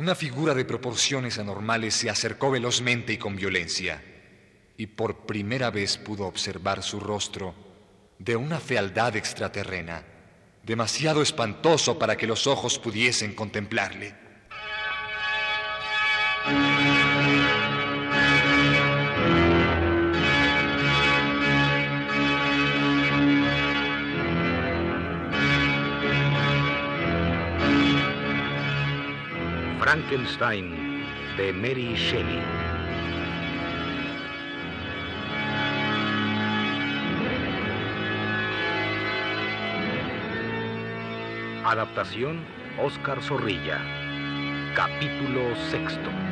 Una figura de proporciones anormales se acercó velozmente y con violencia, y por primera vez pudo observar su rostro de una fealdad extraterrena, demasiado espantoso para que los ojos pudiesen contemplarle. Frankenstein de Mary Shelley. Adaptación Oscar Zorrilla. Capítulo sexto.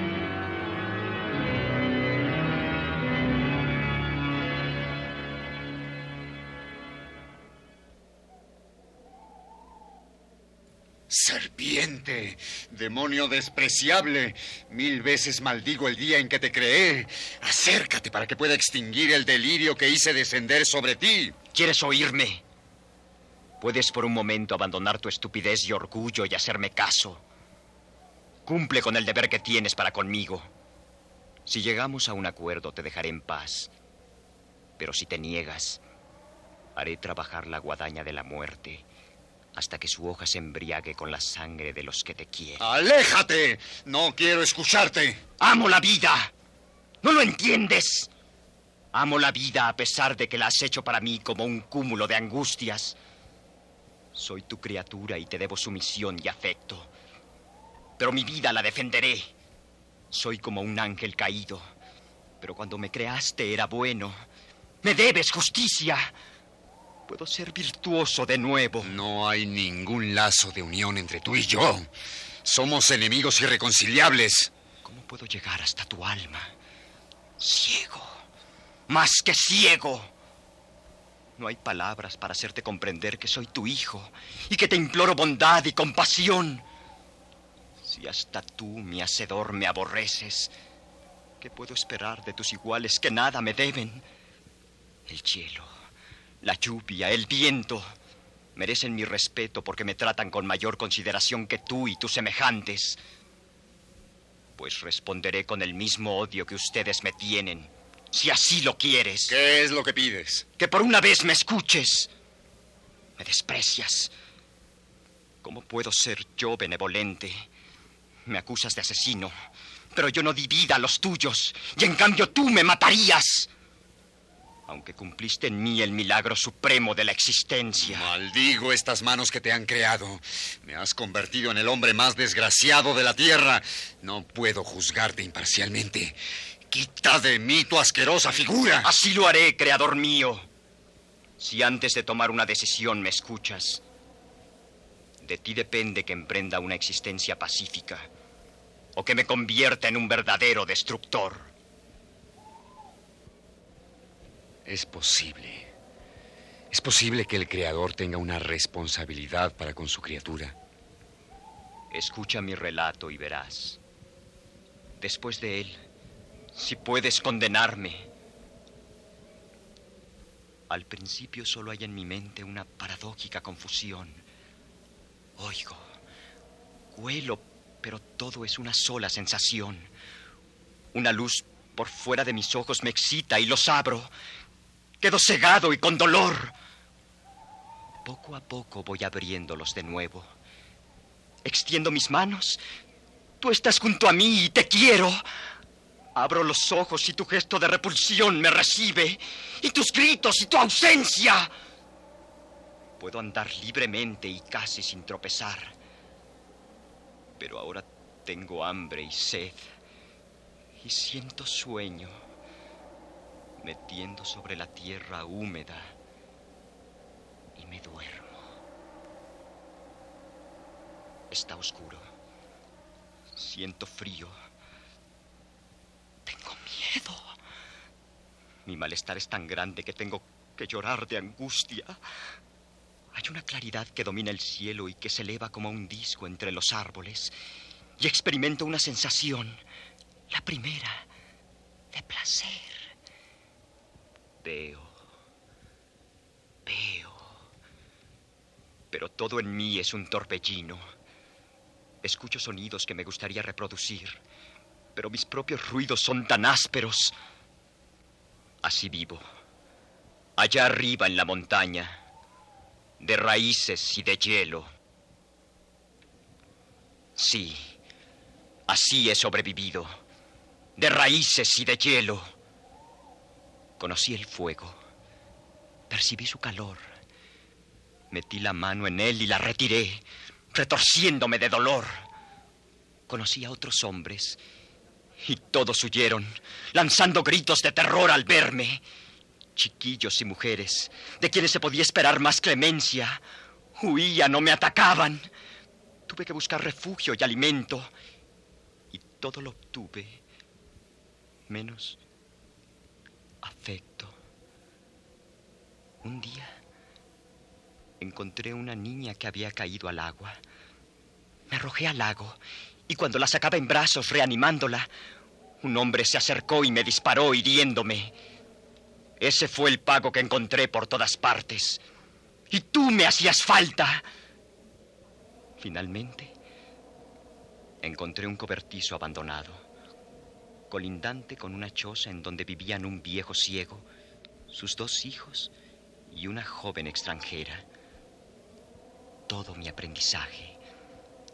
Demonio despreciable, mil veces maldigo el día en que te creé. Acércate para que pueda extinguir el delirio que hice descender sobre ti. ¿Quieres oírme? Puedes por un momento abandonar tu estupidez y orgullo y hacerme caso. Cumple con el deber que tienes para conmigo. Si llegamos a un acuerdo, te dejaré en paz. Pero si te niegas, haré trabajar la guadaña de la muerte hasta que su hoja se embriague con la sangre de los que te quieren. ¡Aléjate! No quiero escucharte. Amo la vida. ¿No lo entiendes? Amo la vida a pesar de que la has hecho para mí como un cúmulo de angustias. Soy tu criatura y te debo sumisión y afecto. Pero mi vida la defenderé. Soy como un ángel caído. Pero cuando me creaste era bueno. Me debes justicia. Puedo ser virtuoso de nuevo. No hay ningún lazo de unión entre tú y yo. Somos enemigos irreconciliables. ¿Cómo puedo llegar hasta tu alma? Ciego. Más que ciego. No hay palabras para hacerte comprender que soy tu hijo y que te imploro bondad y compasión. Si hasta tú, mi hacedor, me aborreces, ¿qué puedo esperar de tus iguales que nada me deben? El cielo la lluvia, el viento, merecen mi respeto porque me tratan con mayor consideración que tú y tus semejantes. Pues responderé con el mismo odio que ustedes me tienen, si así lo quieres. ¿Qué es lo que pides? Que por una vez me escuches. Me desprecias. ¿Cómo puedo ser yo benevolente? Me acusas de asesino, pero yo no di vida a los tuyos, y en cambio tú me matarías aunque cumpliste en mí el milagro supremo de la existencia. Maldigo estas manos que te han creado. Me has convertido en el hombre más desgraciado de la tierra. No puedo juzgarte imparcialmente. Quita de mí tu asquerosa figura. Así lo haré, creador mío. Si antes de tomar una decisión me escuchas, de ti depende que emprenda una existencia pacífica o que me convierta en un verdadero destructor. Es posible. Es posible que el Creador tenga una responsabilidad para con su criatura. Escucha mi relato y verás. Después de él, si puedes condenarme. Al principio solo hay en mi mente una paradójica confusión. Oigo, huelo, pero todo es una sola sensación. Una luz por fuera de mis ojos me excita y los abro Quedo cegado y con dolor. Poco a poco voy abriéndolos de nuevo. Extiendo mis manos. Tú estás junto a mí y te quiero. Abro los ojos y tu gesto de repulsión me recibe. Y tus gritos y tu ausencia. Puedo andar libremente y casi sin tropezar. Pero ahora tengo hambre y sed. Y siento sueño metiendo sobre la tierra húmeda y me duermo. Está oscuro. Siento frío. Tengo miedo. Mi malestar es tan grande que tengo que llorar de angustia. Hay una claridad que domina el cielo y que se eleva como un disco entre los árboles. Y experimento una sensación, la primera, de placer. Veo. Veo. Pero todo en mí es un torbellino. Escucho sonidos que me gustaría reproducir, pero mis propios ruidos son tan ásperos. Así vivo, allá arriba en la montaña, de raíces y de hielo. Sí, así he sobrevivido, de raíces y de hielo. Conocí el fuego, percibí su calor, metí la mano en él y la retiré retorciéndome de dolor. Conocí a otros hombres y todos huyeron, lanzando gritos de terror al verme. Chiquillos y mujeres, de quienes se podía esperar más clemencia, huían o me atacaban. Tuve que buscar refugio y alimento y todo lo obtuve, menos Un día encontré una niña que había caído al agua. Me arrojé al lago y cuando la sacaba en brazos reanimándola, un hombre se acercó y me disparó hiriéndome. Ese fue el pago que encontré por todas partes. Y tú me hacías falta. Finalmente, encontré un cobertizo abandonado, colindante con una choza en donde vivían un viejo ciego, sus dos hijos y una joven extranjera. Todo mi aprendizaje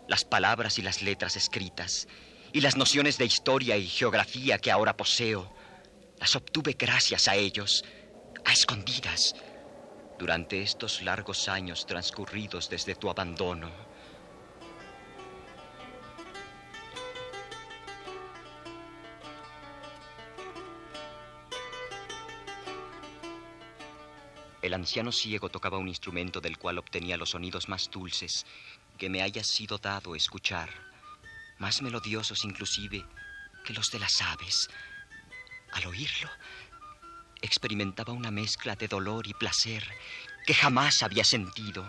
las palabras y las letras escritas y las nociones de historia y geografía que ahora poseo, las obtuve gracias a ellos, a escondidas, durante estos largos años transcurridos desde tu abandono. El anciano ciego tocaba un instrumento del cual obtenía los sonidos más dulces que me haya sido dado escuchar, más melodiosos inclusive que los de las aves. Al oírlo, experimentaba una mezcla de dolor y placer que jamás había sentido,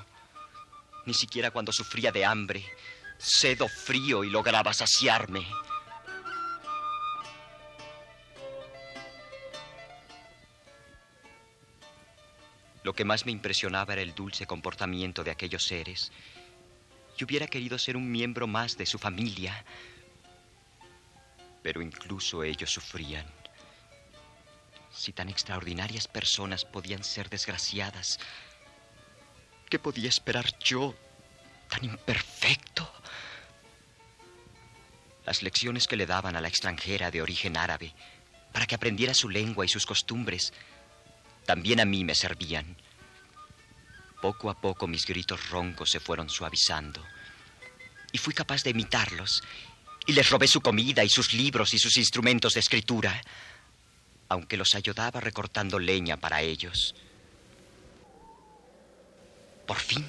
ni siquiera cuando sufría de hambre, sed o frío y lograba saciarme. Lo que más me impresionaba era el dulce comportamiento de aquellos seres y hubiera querido ser un miembro más de su familia. Pero incluso ellos sufrían. Si tan extraordinarias personas podían ser desgraciadas, ¿qué podía esperar yo, tan imperfecto? Las lecciones que le daban a la extranjera de origen árabe para que aprendiera su lengua y sus costumbres, también a mí me servían. Poco a poco mis gritos roncos se fueron suavizando y fui capaz de imitarlos. Y les robé su comida y sus libros y sus instrumentos de escritura, aunque los ayudaba recortando leña para ellos. Por fin,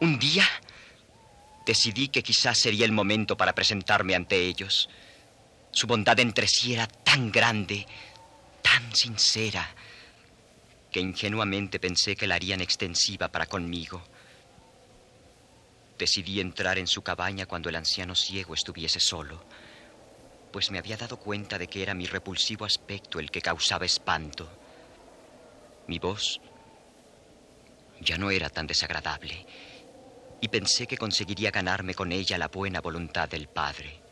un día, decidí que quizás sería el momento para presentarme ante ellos. Su bondad entre sí era tan grande, tan sincera, que ingenuamente pensé que la harían extensiva para conmigo. Decidí entrar en su cabaña cuando el anciano ciego estuviese solo, pues me había dado cuenta de que era mi repulsivo aspecto el que causaba espanto. Mi voz ya no era tan desagradable y pensé que conseguiría ganarme con ella la buena voluntad del padre.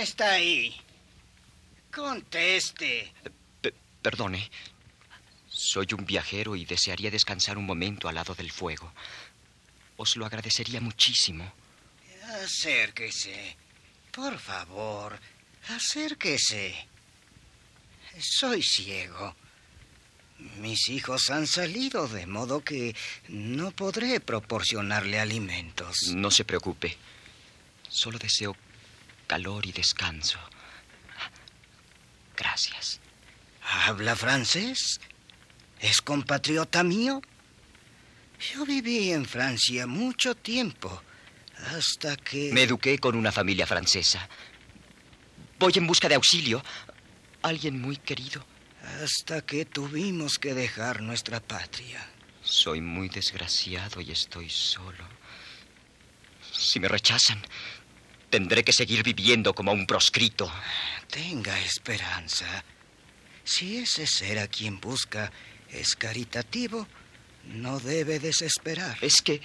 Está ahí? Conteste. perdone. Soy un viajero y desearía descansar un momento al lado del fuego. Os lo agradecería muchísimo. Acérquese. Por favor, acérquese. Soy ciego. Mis hijos han salido, de modo que no podré proporcionarle alimentos. No se preocupe. Solo deseo calor y descanso. Gracias. ¿Habla francés? ¿Es compatriota mío? Yo viví en Francia mucho tiempo, hasta que... Me eduqué con una familia francesa. Voy en busca de auxilio. Alguien muy querido. hasta que tuvimos que dejar nuestra patria. Soy muy desgraciado y estoy solo. Si me rechazan, tendré que seguir viviendo como un proscrito. Tenga esperanza. Si ese ser a quien busca es caritativo, no debe desesperar. Es que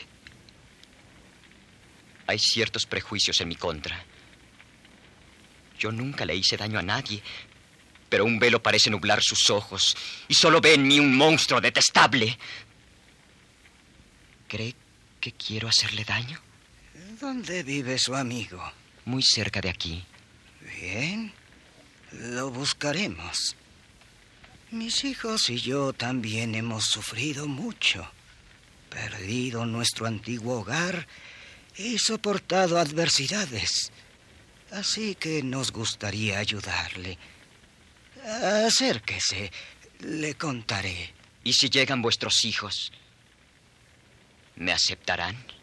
hay ciertos prejuicios en mi contra. Yo nunca le hice daño a nadie, pero un velo parece nublar sus ojos y solo ve en mí un monstruo detestable. ¿Cree que quiero hacerle daño? ¿Dónde vive su amigo? Muy cerca de aquí. Bien, lo buscaremos. Mis hijos y yo también hemos sufrido mucho, perdido nuestro antiguo hogar y soportado adversidades. Así que nos gustaría ayudarle. Acérquese, le contaré. ¿Y si llegan vuestros hijos? ¿Me aceptarán?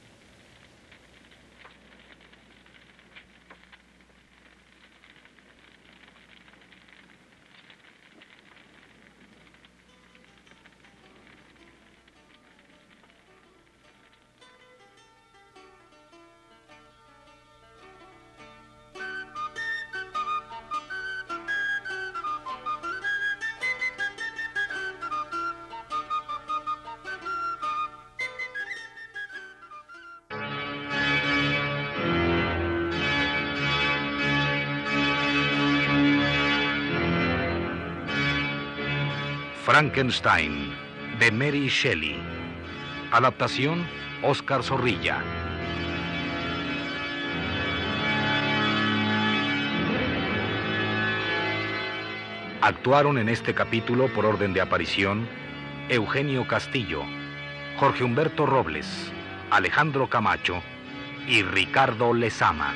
Frankenstein, de Mary Shelley. Adaptación, Oscar Zorrilla. Actuaron en este capítulo por orden de aparición Eugenio Castillo, Jorge Humberto Robles, Alejandro Camacho y Ricardo Lezama.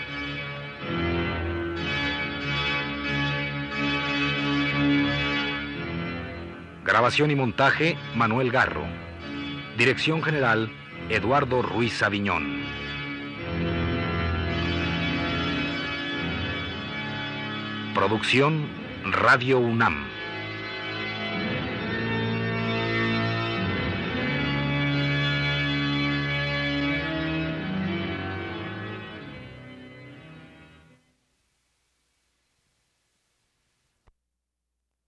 Grabación y montaje, Manuel Garro. Dirección general, Eduardo Ruiz Aviñón. Producción, Radio UNAM.